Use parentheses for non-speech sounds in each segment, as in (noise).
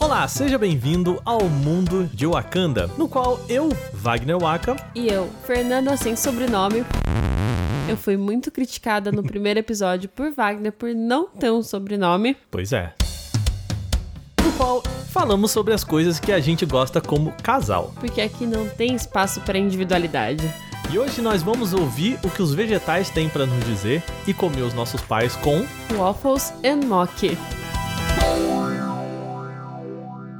Olá, seja bem-vindo ao mundo de Wakanda, no qual eu, Wagner Waka, E eu, Fernanda sem sobrenome. Eu fui muito criticada no primeiro episódio por Wagner por não ter um sobrenome. pois é, no qual falamos sobre as coisas que a gente gosta como casal. Porque aqui não tem espaço para individualidade. E hoje nós vamos ouvir o que os vegetais têm pra nos dizer e comer os nossos pais com Waffles and Mock.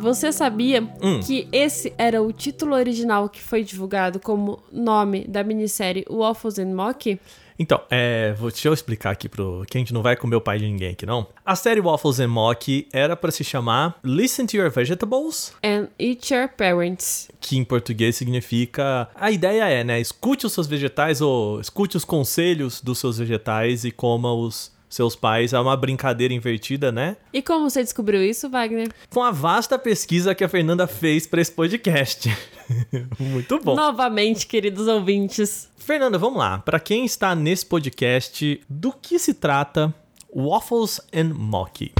Você sabia Hum. que esse era o título original que foi divulgado como nome da minissérie Waffles and Mock? Então, é, vou, deixa eu explicar aqui pro que a gente não vai comer o pai de ninguém aqui, não. A série Waffles and Mock era pra se chamar Listen to Your Vegetables, And Eat Your Parents. que em português significa. A ideia é, né? Escute os seus vegetais ou escute os conselhos dos seus vegetais e coma os seus pais. É uma brincadeira invertida, né? E como você descobriu isso, Wagner? Com a vasta pesquisa que a Fernanda fez pra esse podcast. (laughs) Muito bom. Novamente, queridos ouvintes. Fernanda, vamos lá. Pra quem está nesse podcast, do que se trata Waffles and Mock?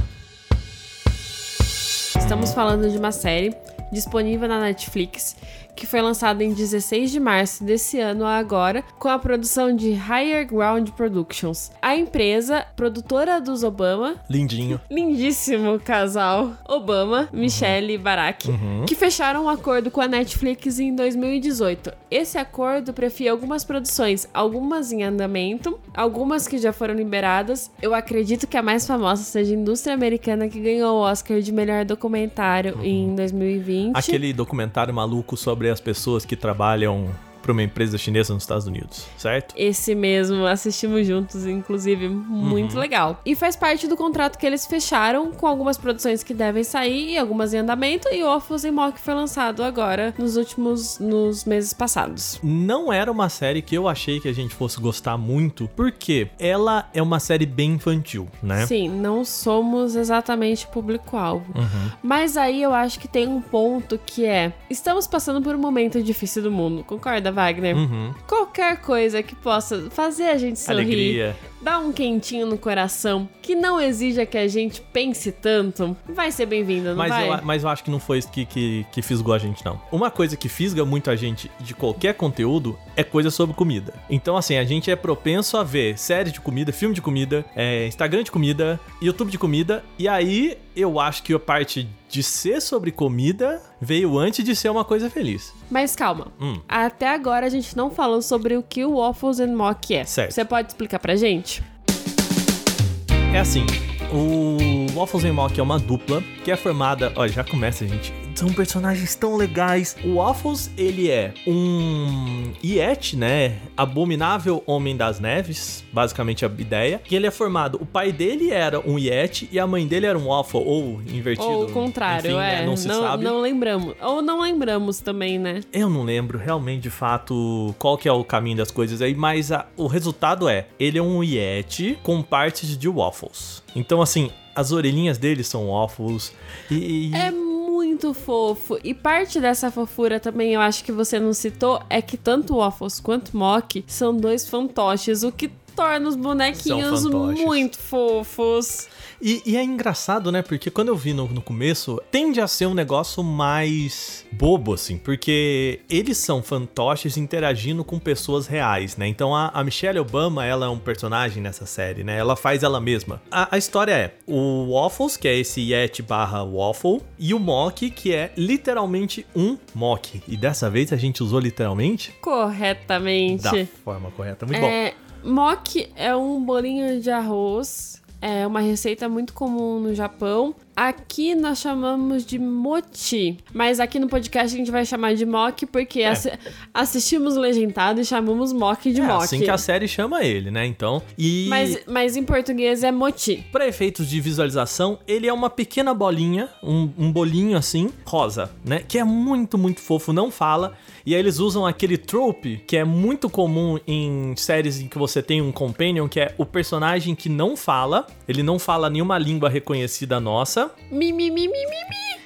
Estamos falando de uma série disponível na Netflix que foi lançada em 16 de março desse ano a agora com a produção de Higher Ground Productions. A empresa produtora dos Obama, Lindinho. (laughs) lindíssimo casal Obama, Michelle e Barack, que fecharam um acordo com a Netflix em 2018. Esse acordo prefia algumas produções, algumas em andamento, algumas que já foram liberadas. Eu acredito que a mais famosa seja a Indústria Americana, que ganhou o Oscar de melhor documentário em 2020. Aquele documentário maluco sobre as pessoas que trabalham para uma empresa chinesa nos Estados Unidos, certo? Esse mesmo, assistimos juntos, inclusive, muito legal. E faz parte do contrato que eles fecharam com algumas produções que devem sair e algumas em andamento. E o Waffles and Mock foi lançado agora, nos últimos, nos meses passados. Não era uma série que eu achei que a gente fosse gostar muito, porque ela é uma série bem infantil, né? Sim, não somos exatamente público-alvo. Mas aí eu acho que tem um ponto que é: estamos passando por um momento difícil do mundo, concorda, Wagner? Uhum. Qualquer coisa que possa fazer a gente sorrir, Alegria. Dar um quentinho no coração, que não exija que a gente pense tanto, vai ser bem-vindo, não Mas vai? eu, mas eu acho que não foi isso que, que, que fisgou a gente, não. Uma coisa que fisga muito a gente de qualquer conteúdo é coisa sobre comida. Então, assim, a gente é propenso a ver série de comida, filme de comida, é, Instagram de comida, YouTube de comida, e aí eu acho que a parte de ser sobre comida veio antes de ser uma coisa feliz. Mas calma, Hum. até agora a gente não falou sobre o que o Waffles and Mock é. Certo. Você pode explicar pra gente? É assim, o Waffles and Mock é uma dupla que é formada. Olha, já começa, gente. São personagens tão legais. O Waffles, ele é um Yeti, né? Abominável Homem das Neves, basicamente a ideia. Que ele é formado. O pai dele era um Yeti e a mãe dele era um Waffle, ou invertido. Ou o contrário, Enfim, é. né, Não se não, sabe. não lembramos. Ou não lembramos também, né? Eu não lembro realmente de fato qual que é o caminho das coisas aí, mas a- o resultado é, ele é um Yeti com partes de Waffles. Então assim, as orelhinhas dele são Waffles e... e- É muito fofo. E parte dessa fofura também, eu acho que você não citou, é que tanto Waffles quanto Mock são dois fantoches, o que torna os bonequinhos São fantoches. muito fofos. E, e é engraçado, né? Porque quando eu vi no, no começo, tende a ser um negócio mais bobo, assim. Porque eles são fantoches interagindo com pessoas reais, né? Então a, a Michelle Obama, ela é um personagem nessa série, né? Ela faz ela mesma. A, a história é o Waffles, que é esse Yeti barra Waffle, e o Mock, que é literalmente um Mock. E dessa vez a gente usou literalmente Corretamente. da forma correta. Muito bom. Mock é um bolinho de arroz. É uma receita muito comum no Japão. Aqui nós chamamos de mochi, mas aqui no podcast a gente vai chamar de mock porque assi- assistimos legendado e chamamos mock de É mock. assim que a série chama ele, né? Então, e mas, mas em português é mochi. Para efeitos de visualização, ele é uma pequena bolinha, um, um bolinho assim, rosa, né? Que é muito, muito fofo, não fala. E aí eles usam aquele trope que é muito comum em séries em que você tem um companion, que é o personagem que não fala, ele não fala nenhuma língua reconhecida nossa. Mi, mi, mi, mi, mi, mi.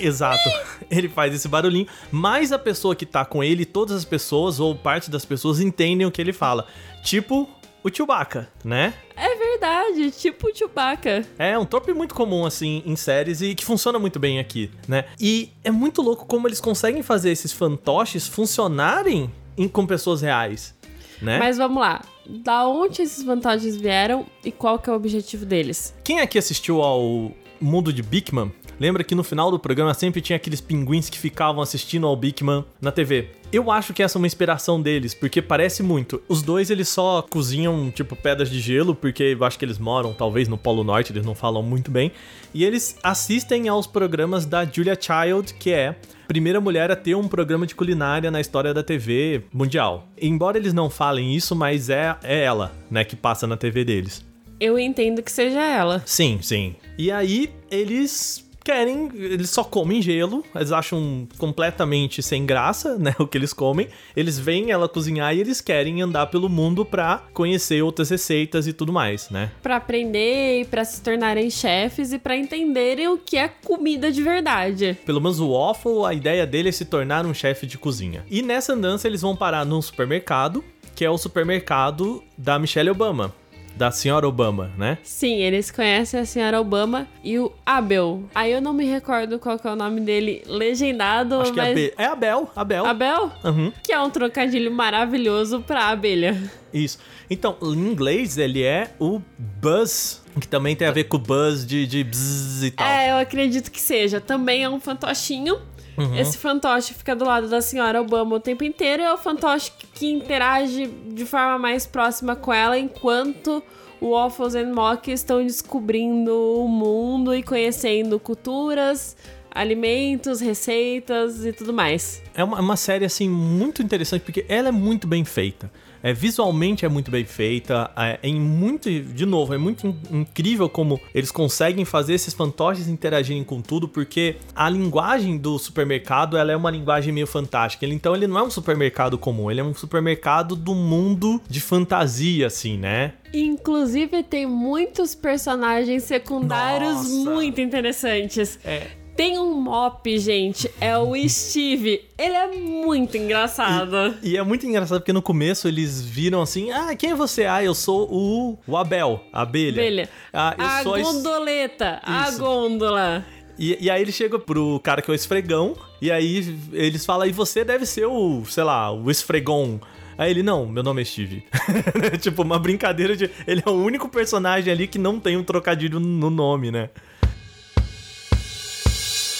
Mi. Exato. (laughs) Ele faz esse barulhinho, mas a pessoa que tá com ele, todas as pessoas ou parte das pessoas entendem o que ele fala. Tipo o Chewbacca, né? É verdade, tipo Chewbacca. É um trope muito comum, assim, em séries e que funciona muito bem aqui, né? E é muito louco como eles conseguem fazer esses fantoches funcionarem em, com pessoas reais, né? Mas vamos lá. Da onde esses fantoches vieram e qual que é o objetivo deles? Quem aqui assistiu ao Mundo de Bigman Lembra que no final do programa sempre tinha aqueles pinguins que ficavam assistindo ao Bigman na TV. Eu acho que essa é uma inspiração deles, porque parece muito. Os dois eles só cozinham tipo pedras de gelo, porque eu acho que eles moram talvez no Polo Norte, eles não falam muito bem. E eles assistem aos programas da Julia Child, que é a primeira mulher a ter um programa de culinária na história da TV mundial. Embora eles não falem isso, mas é, é ela, né, que passa na TV deles. Eu entendo que seja ela. Sim, sim. E aí eles querem, eles só comem gelo, eles acham completamente sem graça, né, (laughs) o que eles comem. Eles veem ela cozinhar e eles querem andar pelo mundo pra conhecer outras receitas e tudo mais, né? Pra aprender e pra se tornarem chefes e pra entenderem o que é comida de verdade. Pelo menos o Waffle, a ideia dele é se tornar um chefe de cozinha. E nessa andança eles vão parar num supermercado, que é o supermercado da Michelle Obama da senhora Obama, né? Sim, eles conhecem a senhora Obama e o Abel. Aí eu não me recordo qual é o nome dele legendado, Acho mas... que é, é Abel, Abel. Abel? Uhum. Que é um trocadilho maravilhoso pra abelha. Isso. Então, em inglês, ele é o Buzz, que também tem a ver com o Buzz de, de bzz e tal. É, eu acredito que seja. Também é um fantochinho. Uhum. Esse fantoche fica do lado da senhora Obama o tempo inteiro. É o fantoche que interage de forma mais próxima com ela enquanto o Waffles and Mock estão descobrindo o mundo e conhecendo culturas, alimentos, receitas e tudo mais. É uma, uma série, assim, muito interessante, porque ela é muito bem feita. É, visualmente é muito bem feita, é, é muito, de novo, é muito in incrível como eles conseguem fazer esses fantoches interagirem com tudo, porque a linguagem do supermercado ela é uma linguagem meio fantástica. Ele, então ele não é um supermercado comum, ele é um supermercado do mundo de fantasia, assim, né? Inclusive tem muitos personagens secundários Nossa. muito interessantes. É, Tem um mop, gente, é o Steve. Ele é muito engraçado. E é muito engraçado porque no começo eles viram assim: ah, quem é você? Ah, eu sou o, o Abel, a abelha. Abelha. Ah, a es- gondoleta, a gôndola. E, e aí ele chega pro cara que é o esfregão, e aí eles falam, e você deve ser o, sei lá, o esfregão. Aí ele, não, meu nome é Steve. (laughs) tipo, uma brincadeira de. Ele é o único personagem ali que não tem um trocadilho no nome, né?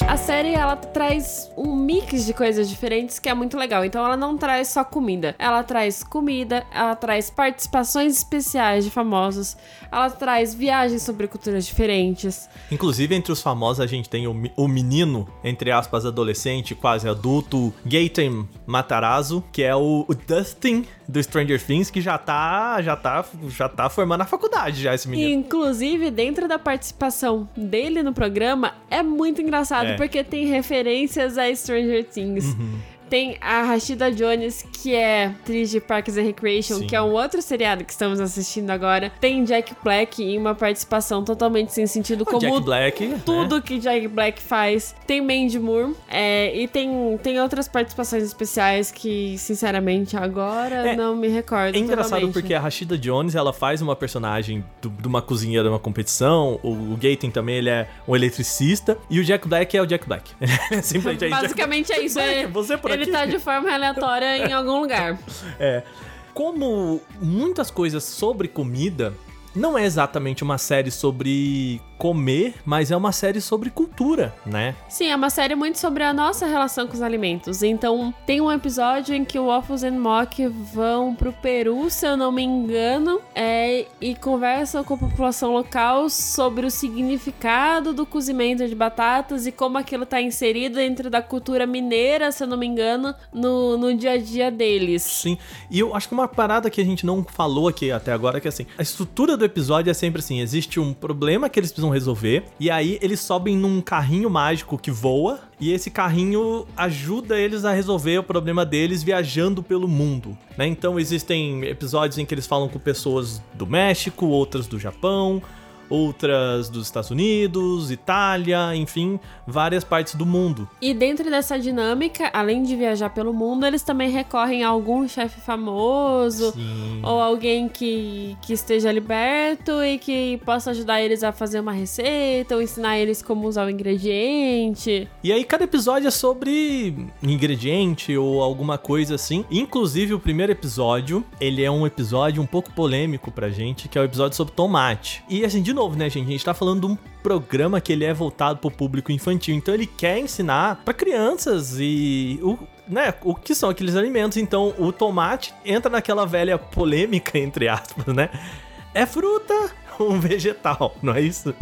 A série ela traz um mix de coisas diferentes que é muito legal. Então ela não traz só comida, ela traz comida, ela traz participações especiais de famosos, ela traz viagens sobre culturas diferentes. Inclusive, entre os famosos, a gente tem o, o menino, entre aspas, adolescente, quase adulto, Gaten Matarazzo, que é o, o Dustin do Stranger Things, que já tá, já tá, já tá formando a faculdade já, esse menino. inclusive, dentro da participação dele no programa, é muito engraçado, É. porque tem referências a Stranger Things. Uhum. Tem a Rashida Jones, que é atriz de Parks and Recreation, Sim. que é um outro seriado que estamos assistindo agora. Tem Jack Black em uma participação totalmente sem sentido, O como Jack Black, né? tudo que Jack Black faz. Tem Mandy Moore. é, e tem, tem outras participações especiais que, sinceramente, agora É, não me recordo. É engraçado totalmente. porque a Rashida Jones, ela faz uma personagem do- de uma cozinheira de uma competição, o, o Gaten também, ele é um eletricista, e o Jack Black é o Jack Black. (laughs) Simplesmente é isso. Basicamente é isso. Black, é- você por ele tá de forma aleatória em algum lugar. (laughs) É. Como muitas coisas sobre comida, não é exatamente uma série sobre comer, mas é uma série sobre cultura, né? Sim, é uma série muito sobre a nossa relação com os alimentos. Então, tem um episódio em que o Waffles and Mock vão pro Peru, se eu não me engano, é, e conversam com a população local sobre o significado do cozimento de batatas e como aquilo tá inserido dentro da cultura mineira, se eu não me engano, no, no dia a dia deles. Sim. E eu acho que uma parada que a gente não falou aqui até agora é que assim, a estrutura do episódio é sempre assim: existe um problema que eles precisam resolver, e aí eles sobem num carrinho mágico que voa, e esse carrinho ajuda eles a resolver o problema deles viajando pelo mundo, né? Então existem episódios em que eles falam com pessoas do México, outras do Japão. Outras dos Estados Unidos, Itália, enfim, várias partes do mundo. E dentro dessa dinâmica, além de viajar pelo mundo, eles também recorrem a algum chefe famoso Sim. ou alguém que, que esteja liberto e que possa ajudar eles a fazer uma receita ou ensinar eles como usar o ingrediente. E aí cada episódio é sobre ingrediente ou alguma coisa assim. Inclusive o primeiro episódio, ele é um episódio um pouco polêmico pra gente, que é o episódio sobre tomate. E assim, de novo, né, gente, a gente tá falando de um programa que ele é voltado pro público infantil, então ele quer ensinar pra crianças e o né, o que são aqueles alimentos. Então, o tomate entra naquela velha polêmica (laughs) entre aspas, né? É fruta ou (laughs) um vegetal, não é isso?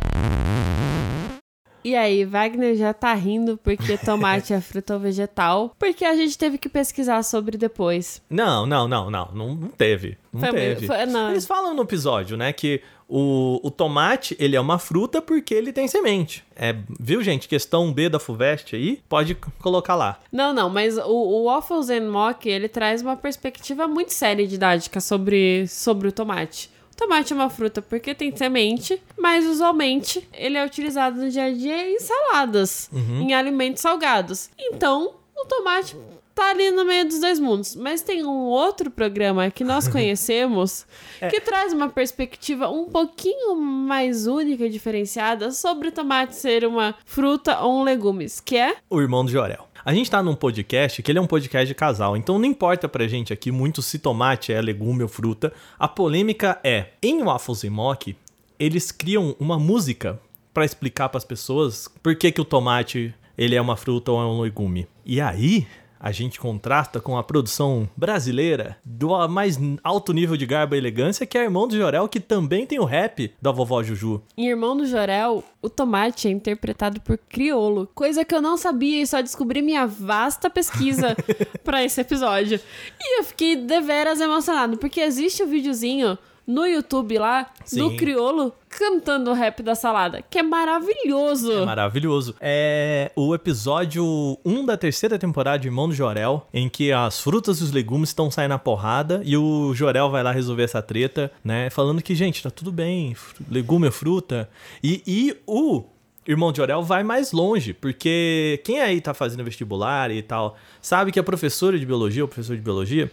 E aí, Wagner já tá rindo porque (laughs) tomate é fruta ou vegetal, porque a gente teve que pesquisar sobre depois. Não, não, não, não, não, teve. Não Foi meio- teve. foi- não. Eles falam no episódio, né, que o, o tomate, ele é uma fruta porque ele tem semente. É, viu, gente? Questão B da FUVEST aí, pode colocar lá. Não, não, mas o, o Waffles and Mock, ele traz uma perspectiva muito séria e didática sobre, sobre o tomate. Tomate é uma fruta porque tem semente, mas usualmente ele é utilizado no dia a dia em saladas, em alimentos salgados. Então, o tomate tá ali no meio dos dois mundos. Mas tem um outro programa que nós (laughs) conhecemos que traz uma perspectiva um pouquinho mais única e diferenciada sobre o tomate ser uma fruta ou um legumes, que é O irmão do Jorel. A gente tá num podcast que ele é um podcast de casal, então não importa pra gente aqui muito se tomate é legume ou fruta. A polêmica é, em Waffles e Mock, eles criam uma música pra explicar pras pessoas por que, que o tomate ele é uma fruta ou é um legume. E aí, a gente contrasta com a produção brasileira do mais alto nível de garba e elegância, que é Irmão do Jorel, que também tem o rap da vovó Juju. Em Irmão do Jorel, o tomate é interpretado por criolo, coisa que eu não sabia e só descobri minha vasta pesquisa (laughs) pra esse episódio. E eu fiquei deveras emocionado, porque existe o videozinho no YouTube lá Sim. criolo cantando o rap da salada, que é maravilhoso. É maravilhoso. É o episódio 1 da terceira temporada de Irmão do Jorel, em que as frutas e os legumes estão saindo na porrada e o Jorel vai lá resolver essa treta, né? Falando que, gente, tá tudo bem, legume é fruta. E, e o irmão de Jorel vai mais longe, porque quem aí tá fazendo vestibular e tal, sabe que a professora de biologia, o professor de biologia,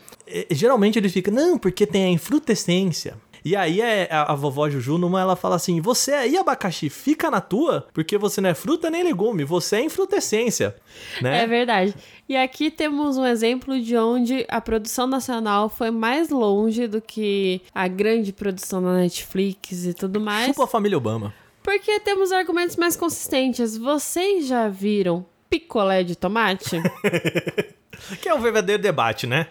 geralmente ele fica, não, porque tem a infrutescência. E aí é a, a vovó Juju, numa ela fala assim: Você aí, abacaxi, fica na tua, porque você não é fruta nem legume, você é infrutescência. Né? É verdade. E aqui temos um exemplo de onde a produção nacional foi mais longe do que a grande produção da Netflix e tudo mais. Chupa a família Obama. Porque temos argumentos mais consistentes. Vocês já viram picolé de tomate? (laughs) Que é um verdadeiro debate, né?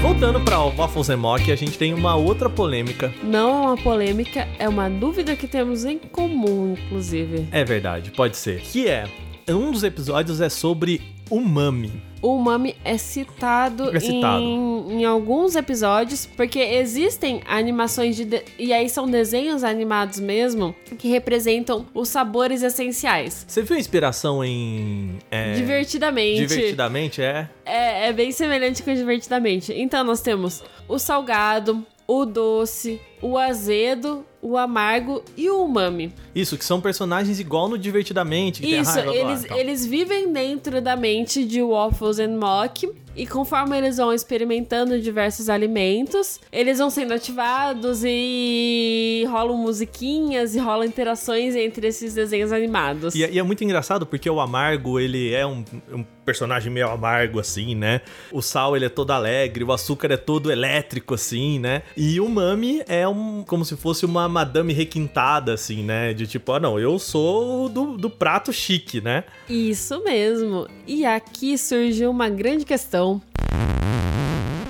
Voltando para o Waffles and Mock, a gente tem uma outra polêmica. Não é uma polêmica, é uma dúvida que temos em comum, inclusive. É verdade, pode ser. Que é, um dos episódios é sobre umami. O umami é citado, É citado. Em, em alguns episódios, porque existem animações de, de- E aí são desenhos animados mesmo que representam os sabores essenciais. Você viu a inspiração em. é, Divertidamente. Divertidamente, é. É, é bem semelhante com divertidamente. Então nós temos o salgado, o doce, o azedo, o amargo e o umami. Isso, que são personagens igual no Divertidamente. Que Isso, tem raiva, eles, tal. eles vivem dentro da mente de Waffles and Mock. E conforme eles vão experimentando diversos alimentos, eles vão sendo ativados e rolam musiquinhas e rolam interações entre esses desenhos animados. E, é- e é muito engraçado porque o Amargo, ele é um, um personagem meio amargo, assim, né? O Sal, ele é todo alegre, o Açúcar é todo elétrico, assim, né? E o Mami é um, como se fosse uma madame requintada, assim, né? De tipo, ah, não, eu sou do, do prato chique, né? Isso mesmo. E aqui surgiu uma grande questão.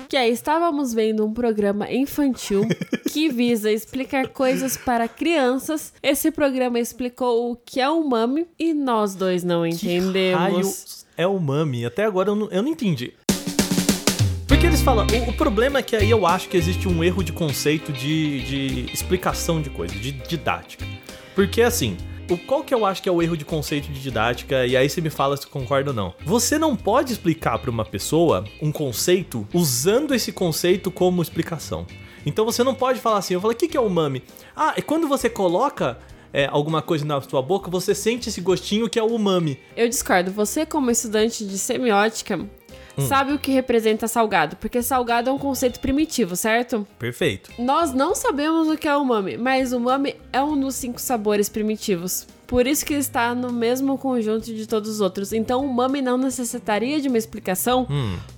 Que é, estávamos vendo um programa infantil (laughs) que visa explicar coisas para crianças. Esse programa explicou o que é um mami e nós dois não raio entendemos. é o Mami? Até agora eu não, eu não entendi. Porque eles falam. O, o problema é que aí eu acho que existe um erro de conceito de, de explicação de coisa, de didática. Porque assim. O, qual que eu acho que é o erro de conceito de didática, e aí você me fala se concorda ou não. Você não pode explicar para uma pessoa um conceito usando esse conceito como explicação. Então você não pode falar assim, eu falo, o que, que é umami? Ah, é quando você coloca é, alguma coisa na sua boca, você sente esse gostinho que é o umami. Eu discordo. Você, como estudante de semiótica, sabe o que representa salgado, porque salgado é um conceito primitivo, certo? Perfeito. Nós não sabemos o que é umami, mas umami é um dos cinco sabores primitivos. Por isso que está no mesmo conjunto de todos os outros. Então, o umami não necessitaria de uma explicação,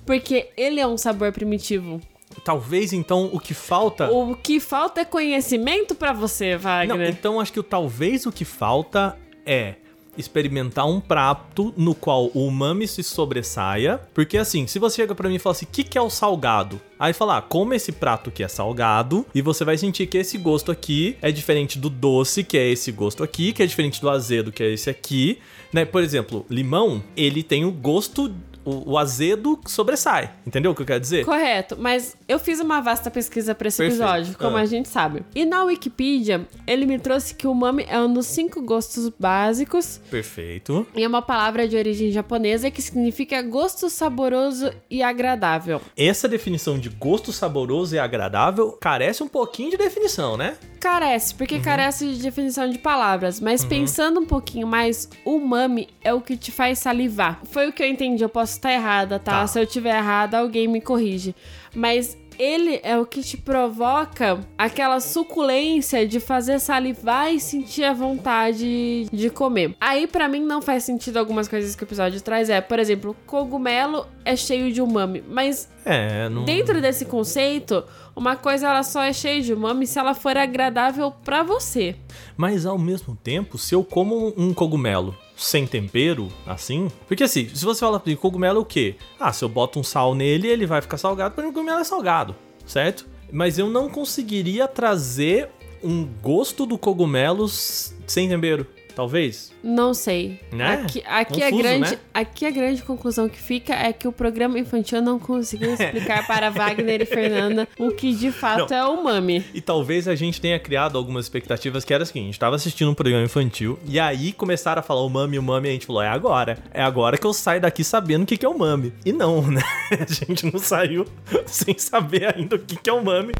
porque ele é um sabor primitivo. Talvez então o que falta. O que falta é conhecimento pra você, Não, Wagner. então acho que o talvez o que falta é experimentar um prato no qual o umami se sobressaia. Porque assim, se você chega pra mim e fala assim, o que, que é o salgado? Aí fala, ah, come esse prato que é salgado e você vai sentir que esse gosto aqui é diferente do doce, que é esse gosto aqui, que é diferente do azedo, que é esse aqui. Né? Por exemplo, limão, ele tem o gosto, o, o azedo sobressai. Entendeu o que eu quero dizer? Correto, mas eu fiz uma vasta pesquisa pra esse Perfeito. episódio, como Ah. a gente sabe. E na Wikipedia, ele me trouxe que o umami é um dos cinco gostos básicos Perfeito. e é uma palavra de origem japonesa que significa gosto saboroso e agradável. Essa definição de gosto saboroso e agradável carece um pouquinho de definição, né? Carece, porque Uhum. carece de definição de palavras, mas pensando um pouquinho mais, umami é o que te faz salivar. Foi o que eu entendi, eu posso estar errada, tá? Tá. Se eu tiver errada, alguém me corrige. Mas ele é o que te provoca aquela suculência de fazer salivar e sentir a vontade de comer. Aí pra mim não faz sentido algumas coisas que o episódio traz, é, por exemplo, cogumelo é cheio de umami, mas É, não. Dentro desse conceito, uma coisa ela só é cheia de umami se ela for agradável pra você. Mas ao mesmo tempo, se eu como um cogumelo sem tempero, assim. Porque assim, se você fala de cogumelo é o quê? Ah, se eu boto um sal nele, ele vai ficar salgado, porque o cogumelo é salgado, certo? Mas eu não conseguiria trazer um gosto do cogumelo sem tempero. Talvez. Não sei. Né? Aqui, aqui, a Confuso, grande, né? aqui a grande conclusão que fica é que o programa infantil não conseguiu (laughs) explicar para Wagner e Fernanda o que de fato Não. é umami. E talvez a gente tenha criado algumas expectativas que era o seguinte: a gente tava assistindo um programa infantil e aí começaram a falar o mami, o mami, e a gente falou: é agora. É agora que eu saio daqui sabendo o que, que é o mami. E não, (laughs) né? A gente não saiu (laughs) sem saber ainda o que, que é o mami.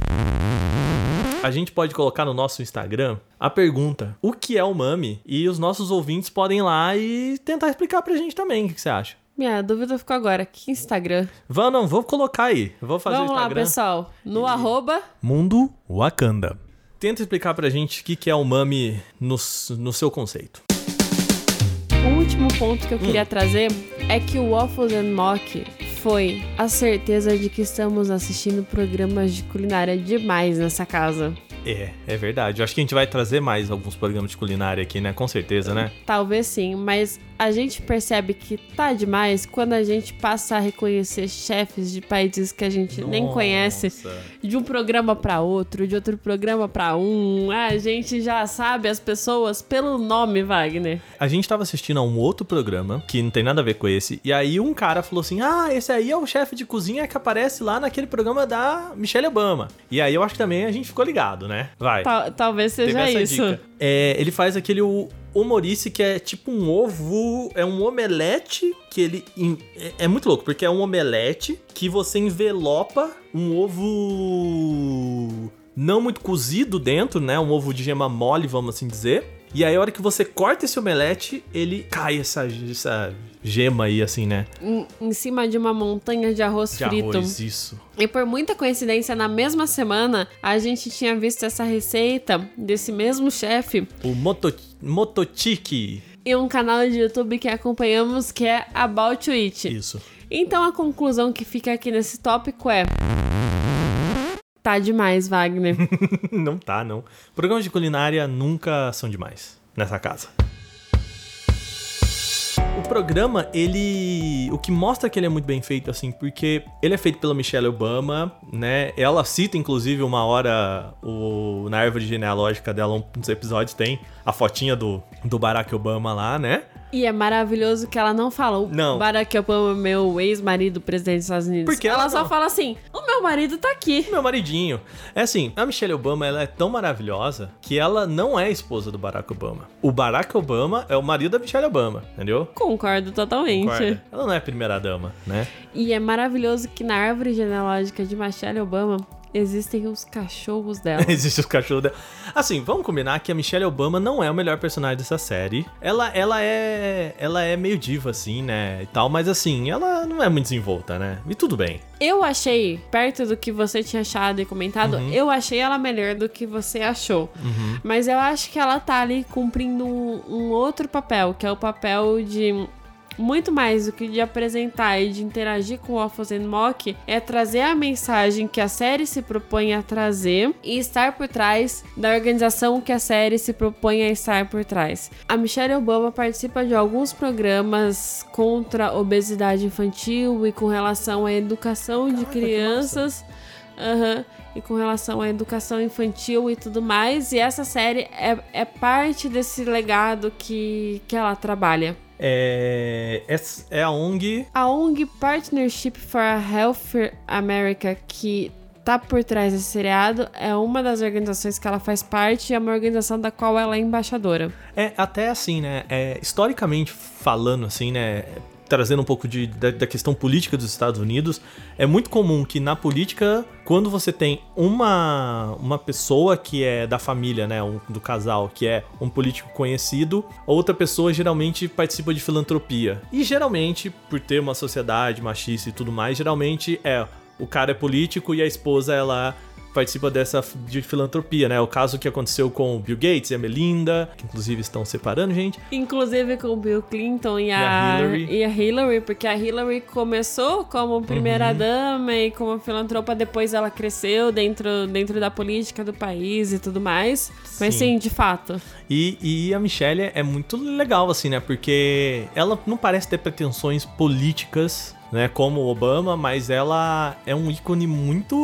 A gente pode colocar no nosso Instagram a pergunta: o que é o mami? E os nossos ouvintes podem ir lá e tentar explicar pra gente também. O que, que você acha? Minha dúvida ficou agora. Que Instagram? Vão, não, vou colocar aí. Vou fazer Vamos o lá, Instagram. pessoal. No arroba. Mundo Wakanda. Tenta explicar pra gente o que, que é o mami no, no seu conceito. O último ponto que eu Hum. queria trazer é que o Waffles and Mock foi a certeza de que estamos assistindo programas de culinária demais nessa casa. É, é verdade. Eu acho que a gente vai trazer mais alguns programas de culinária aqui, né? Com certeza, né? Talvez sim, mas a gente percebe que tá demais quando a gente passa a reconhecer chefes de países que a gente nem conhece Nossa. de um programa pra outro, de outro programa pra um. A gente já sabe as pessoas pelo nome, Wagner. A gente tava assistindo a um outro programa, que não tem nada a ver com esse, e aí um cara falou assim: Ah, esse aí é o chefe de cozinha que aparece lá naquele programa da Michelle Obama. E aí eu acho que também a gente ficou ligado, né? Vai. Tal- talvez seja isso. É, ele faz aquele o- humorice que é tipo um ovo, é um omelete que ele é, é muito louco, porque é um omelete que você envelopa um ovo não muito cozido dentro, né? Um ovo de gema mole, vamos assim dizer. E aí a hora que você corta esse omelete, ele cai essa, essa gema aí assim, né? Em, em cima de uma montanha de arroz De frito. arroz, isso. E por muita coincidência, na mesma semana, a gente tinha visto essa receita desse mesmo chefe O moto, mototique. em um canal de YouTube que acompanhamos que é About to Eat. Isso. Então a conclusão que fica aqui nesse tópico é. Tá demais, Wagner. (laughs) não tá, não. Programas de culinária nunca são demais nessa casa. O programa, ele. O que mostra que ele é muito bem feito, assim, porque ele é feito pela Michelle Obama, né? Ela cita, inclusive, uma hora o... na árvore genealógica dela, um dos episódios, tem a fotinha do, do Barack Obama lá, né? E é maravilhoso que ela não fala o Não. Barack Obama, meu ex-marido, presidente dos Estados Unidos. Porque ela, ela só não. fala assim: o meu marido tá aqui. Meu maridinho. É assim, a Michelle Obama, ela é tão maravilhosa que ela não é esposa do Barack Obama. O Barack Obama é o marido da Michelle Obama, entendeu? Concordo totalmente. Concorda? Ela não é primeira dama, né? E é maravilhoso que na árvore genealógica de Michelle Obama existem os cachorros dela. (laughs) Existem os cachorros dela. Assim, vamos combinar que a Michelle Obama não é o melhor personagem dessa série. Ela, ela é. Ela é meio diva, assim, né? E tal, mas assim, ela não é muito desenvolta, né? E tudo bem. Eu achei, perto do que você tinha achado e comentado, Uhum. eu achei ela melhor do que você achou. Mas eu acho que ela tá ali cumprindo um, um outro papel, que é o papel de. Muito mais do que de apresentar e de interagir com o Waffles and Mock, é trazer a mensagem que a série se propõe a trazer e estar por trás da organização que a série se propõe a estar por trás. A Michelle Obama participa de alguns programas contra a obesidade infantil e com relação à educação de crianças. E com relação à educação infantil e tudo mais. E essa série é, é parte desse legado que, que ela trabalha. É. É, é a ONG. A ONG Partnership for a Healthier America, que tá por trás desse seriado, é uma das organizações que ela faz parte e é uma organização da qual ela é embaixadora. É até assim, né? É, historicamente falando, assim, né? Trazendo um pouco de, da, da questão política dos Estados Unidos, é muito comum que na política, quando você tem uma, uma pessoa que é da família, né, um, do casal, que é um político conhecido, outra pessoa geralmente participa de filantropia. E geralmente, por ter uma sociedade machista e tudo mais, geralmente é o cara é político e a esposa ela participa dessa de filantropia, né? O caso que aconteceu com o Bill Gates e a Melinda, que inclusive estão separando, gente. Inclusive com o Bill Clinton e, E a, a Hillary. e a Hillary, porque a Hillary começou como primeira-dama e como filantropa, depois ela cresceu dentro, dentro da política do país e tudo mais. Mas Sim. sim, de fato. E, e a Michelle é muito legal, assim, né? Porque ela não parece ter pretensões políticas, né? Como o Obama, mas ela é um ícone muito,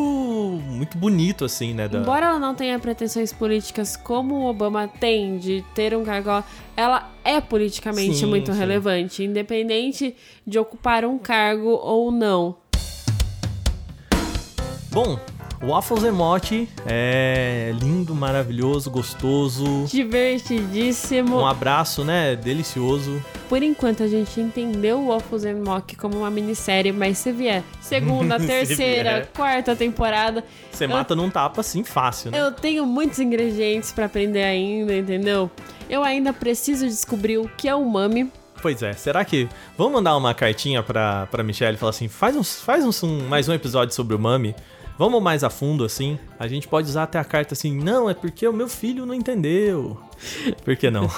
muito bonito, assim, né? da- Embora ela não tenha pretensões políticas como o Obama tem de ter um cargo, ela é politicamente Sim, muito sim. relevante, independente de ocupar um cargo ou não. Bom, Waffles Emote é lindo, maravilhoso, gostoso. Divertidíssimo. Um abraço, né? Delicioso. Por enquanto a gente entendeu o Waffles Mock como uma minissérie, mas se vier segunda, (laughs) Se terceira, vier. quarta temporada, Você Eu- mata num tapa assim fácil, né? eu tenho muitos ingredientes pra aprender ainda, entendeu? Eu ainda preciso descobrir o que é umami. Pois é, será que. Vamos mandar uma cartinha pra, pra Michelle e falar assim: faz, uns, faz uns, um- mais um episódio sobre o Mami. Vamos mais a fundo assim. A gente pode usar até a carta assim: não, é porque o meu filho não entendeu. (laughs) Por que não? (laughs)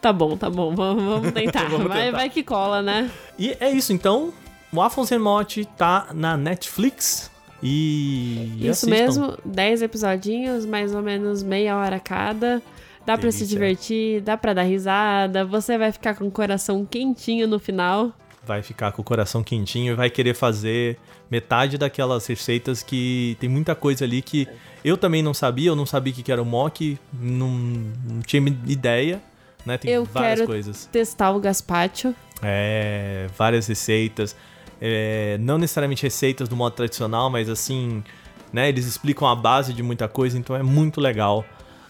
Tá bom, tá bom, vamos, vamos tentar. (laughs) Vamos vai, tentar. vai que cola, né? e é isso então. O Waffles Remote tá na Netflix. E. Isso assistam. mesmo, 10 episodinhos, mais ou menos meia hora cada. Dá pra se divertir, dá pra dar risada, você vai ficar com o coração quentinho no final. Vai ficar com o coração quentinho e vai querer fazer metade daquelas receitas que tem muita coisa ali que eu também não sabia. Eu não sabia o que era o mock, não, não tinha ideia. Né? Tem Eu várias quero- coisas. Testar o gazpacho. É, várias receitas. É, não necessariamente receitas do modo tradicional, mas assim, né? Eles explicam a base de muita coisa, então é muito legal.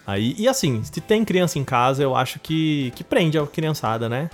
Aí, e assim, se tem criança em casa, eu acho que, que prende a criançada, né?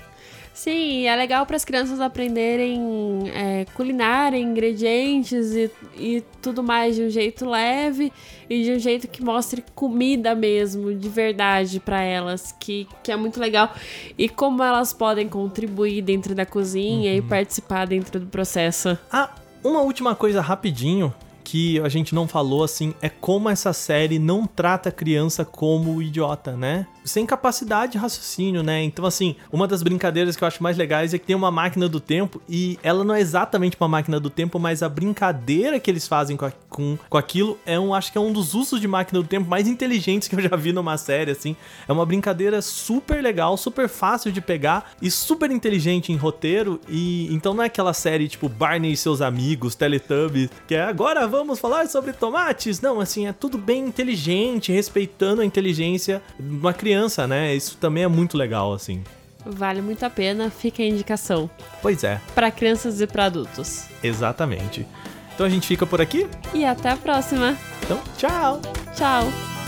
Sim, é legal para as crianças aprenderem é, culinária, ingredientes e, e tudo mais de um jeito leve e de um jeito que mostre comida mesmo, de verdade para elas, que, que é muito legal. E como elas podem contribuir dentro da cozinha e participar dentro do processo. Ah, uma última coisa rapidinho que a gente não falou assim é como essa série não trata a criança como idiota, né? Sem capacidade de raciocínio, né? Então, assim, uma das brincadeiras que eu acho mais legais é que tem uma máquina do tempo e ela não é exatamente uma máquina do tempo, mas a brincadeira que eles fazem com, a- com, com aquilo é um, acho que é um dos usos de máquina do tempo mais inteligentes que eu já vi numa série, assim. É uma brincadeira super legal, super fácil de pegar e super inteligente em roteiro. E então não é aquela série tipo Barney e seus amigos, Teletubbies, que é agora vamos falar sobre tomates. Não, assim, é tudo bem inteligente, respeitando a inteligência de uma criança, né? Isso também é muito legal, assim. Vale muito a pena, fica a indicação. Pois é, Para crianças e para adultos. exatamente. Então a gente fica por aqui. E até a próxima. Então, tchau! Tchau!